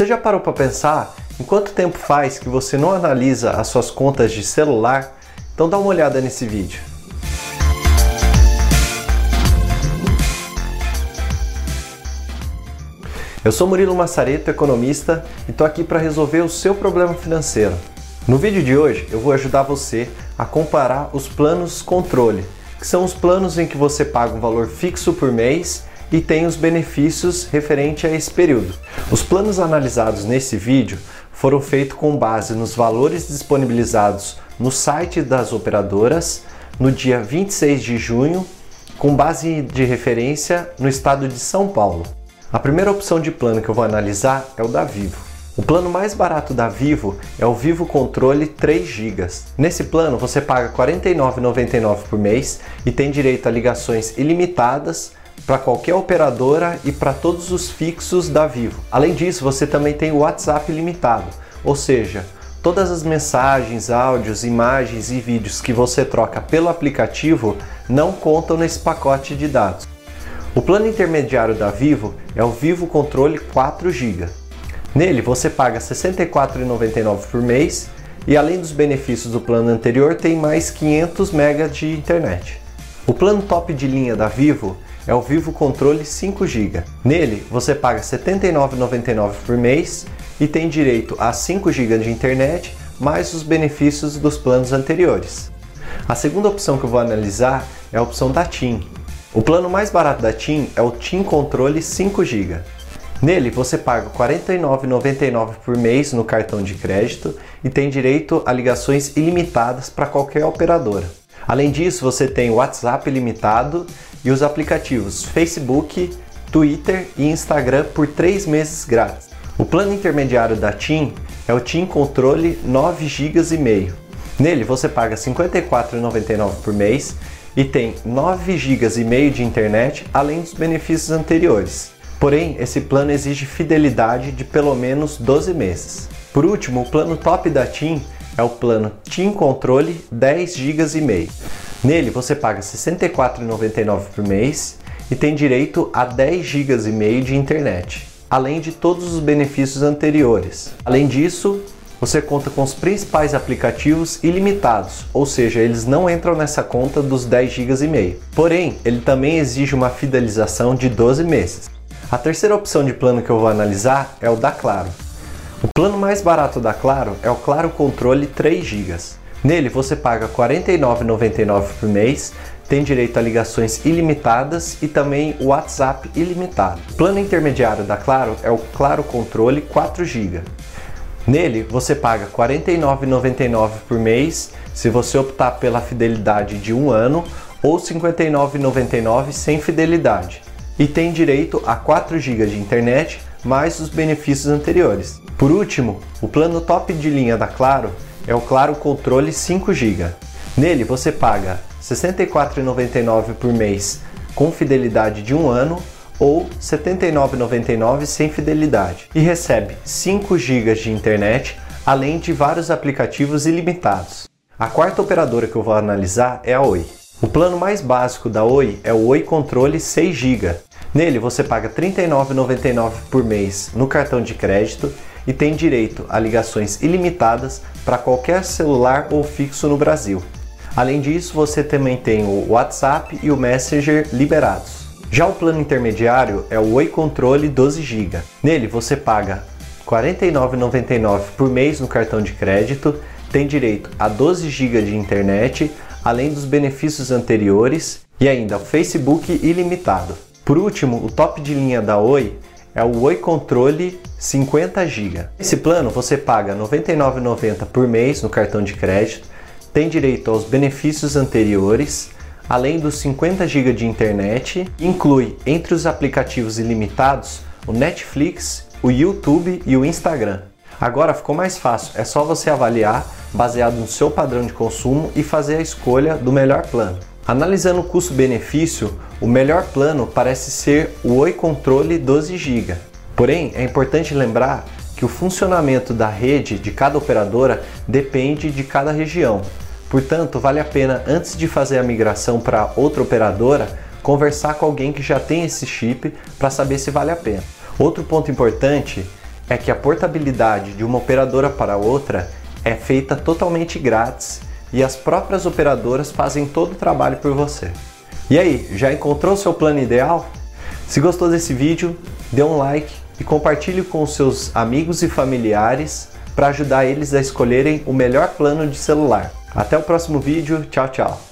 Você já parou para pensar em quanto tempo faz que você não analisa as suas contas de celular? Então dá uma olhada nesse vídeo. Eu sou Murilo Massareto, economista, e estou aqui para resolver o seu problema financeiro. No vídeo de hoje eu vou ajudar você a comparar os planos controle, que são os planos em que você paga um valor fixo por mês e tem os benefícios referente a esse período. Os planos analisados nesse vídeo foram feitos com base nos valores disponibilizados no site das operadoras no dia 26 de junho, com base de referência no estado de São Paulo. A primeira opção de plano que eu vou analisar é o da Vivo. O plano mais barato da Vivo é o Vivo Controle 3 GB. Nesse plano você paga R$ 49,99 por mês e tem direito a ligações ilimitadas para qualquer operadora e para todos os fixos da Vivo. Além disso, você também tem o WhatsApp limitado, ou seja, todas as mensagens, áudios, imagens e vídeos que você troca pelo aplicativo não contam nesse pacote de dados. O plano intermediário da Vivo é o Vivo Controle 4 GB. Nele você paga R$ 64,99 por mês e além dos benefícios do plano anterior tem mais 500 MB de internet. O plano top de linha da Vivo é o Vivo Controle 5 GB. Nele você paga R$ 79,99 por mês e tem direito a 5 GB de internet mais os benefícios dos planos anteriores. A segunda opção que eu vou analisar é a opção da TIM, o plano mais barato da TIM é o TIM Controle 5 GB. Nele você paga R$ 49,99 por mês no cartão de crédito e tem direito a ligações ilimitadas para qualquer operadora. Além disso, você tem o WhatsApp ilimitado e os aplicativos Facebook, Twitter e Instagram por 3 meses grátis. O plano intermediário da TIM é o TIM Controle 9 GB e meio. Nele você paga R$ 54,99 por mês e tem 9 GB e meio de internet, além dos benefícios anteriores. Porém, esse plano exige fidelidade de pelo menos 12 meses. Por último, o plano top da TIM é o plano TIM Controle 10 GB e meio. Nele você paga R$ 64,99 por mês e tem direito a 10 GB e meio de internet, além de todos os benefícios anteriores. Além disso, você conta com os principais aplicativos ilimitados, ou seja, eles não entram nessa conta dos 10 GB e meio. Porém, ele também exige uma fidelização de 12 meses. A terceira opção de plano que eu vou analisar é o da Claro. O plano mais barato da Claro é o Claro Controle 3 GB. Nele você paga R$ 49,99 por mês, tem direito a ligações ilimitadas e também WhatsApp ilimitado. O plano intermediário da Claro é o Claro Controle 4 GB. Nele você paga R$ 49,99 por mês se você optar pela fidelidade de um ano ou R$ 59,99 sem fidelidade e tem direito a 4 GB de internet mais os benefícios anteriores. Por último, o plano top de linha da Claro é o Claro Controle 5 GB. Nele você paga R$ 64,99 por mês com fidelidade de um ano ou R$ 79,99 sem fidelidade e recebe 5 GB de internet, além de vários aplicativos ilimitados. A quarta operadora que eu vou analisar é a Oi. O plano mais básico da Oi é o Oi Controle 6 GB. Nele você paga R$ 39,99 por mês no cartão de crédito e tem direito a ligações ilimitadas para qualquer celular ou fixo no Brasil. Além disso, você também tem o WhatsApp e o Messenger liberados. Já o plano intermediário é o Oi Controle 12 GB. Nele você paga R$ 49,99 por mês no cartão de crédito, tem direito a 12 GB de internet, além dos benefícios anteriores e ainda o Facebook ilimitado. Por último, o top de linha da Oi é o Oi Controle 50 GB. Esse plano você paga R$ 99,90 por mês no cartão de crédito, tem direito aos benefícios anteriores, além dos 50 GB de internet, inclui entre os aplicativos ilimitados o Netflix, o YouTube e o Instagram. Agora ficou mais fácil, é só você avaliar baseado no seu padrão de consumo e fazer a escolha do melhor plano. Analisando o custo-benefício, o melhor plano parece ser o Oi Controle 12 GB. Porém, é importante lembrar que o funcionamento da rede de cada operadora depende de cada região. Portanto, vale a pena, antes de fazer a migração para outra operadora, conversar com alguém que já tem esse chip para saber se vale a pena. Outro ponto importante é que a portabilidade de uma operadora para outra é feita totalmente grátis e as próprias operadoras fazem todo o trabalho por você. E aí, já encontrou seu plano ideal? Se gostou desse vídeo, dê um like e compartilhe com seus amigos e familiares para ajudar eles a escolherem o melhor plano de celular. Até o próximo vídeo, tchau, tchau!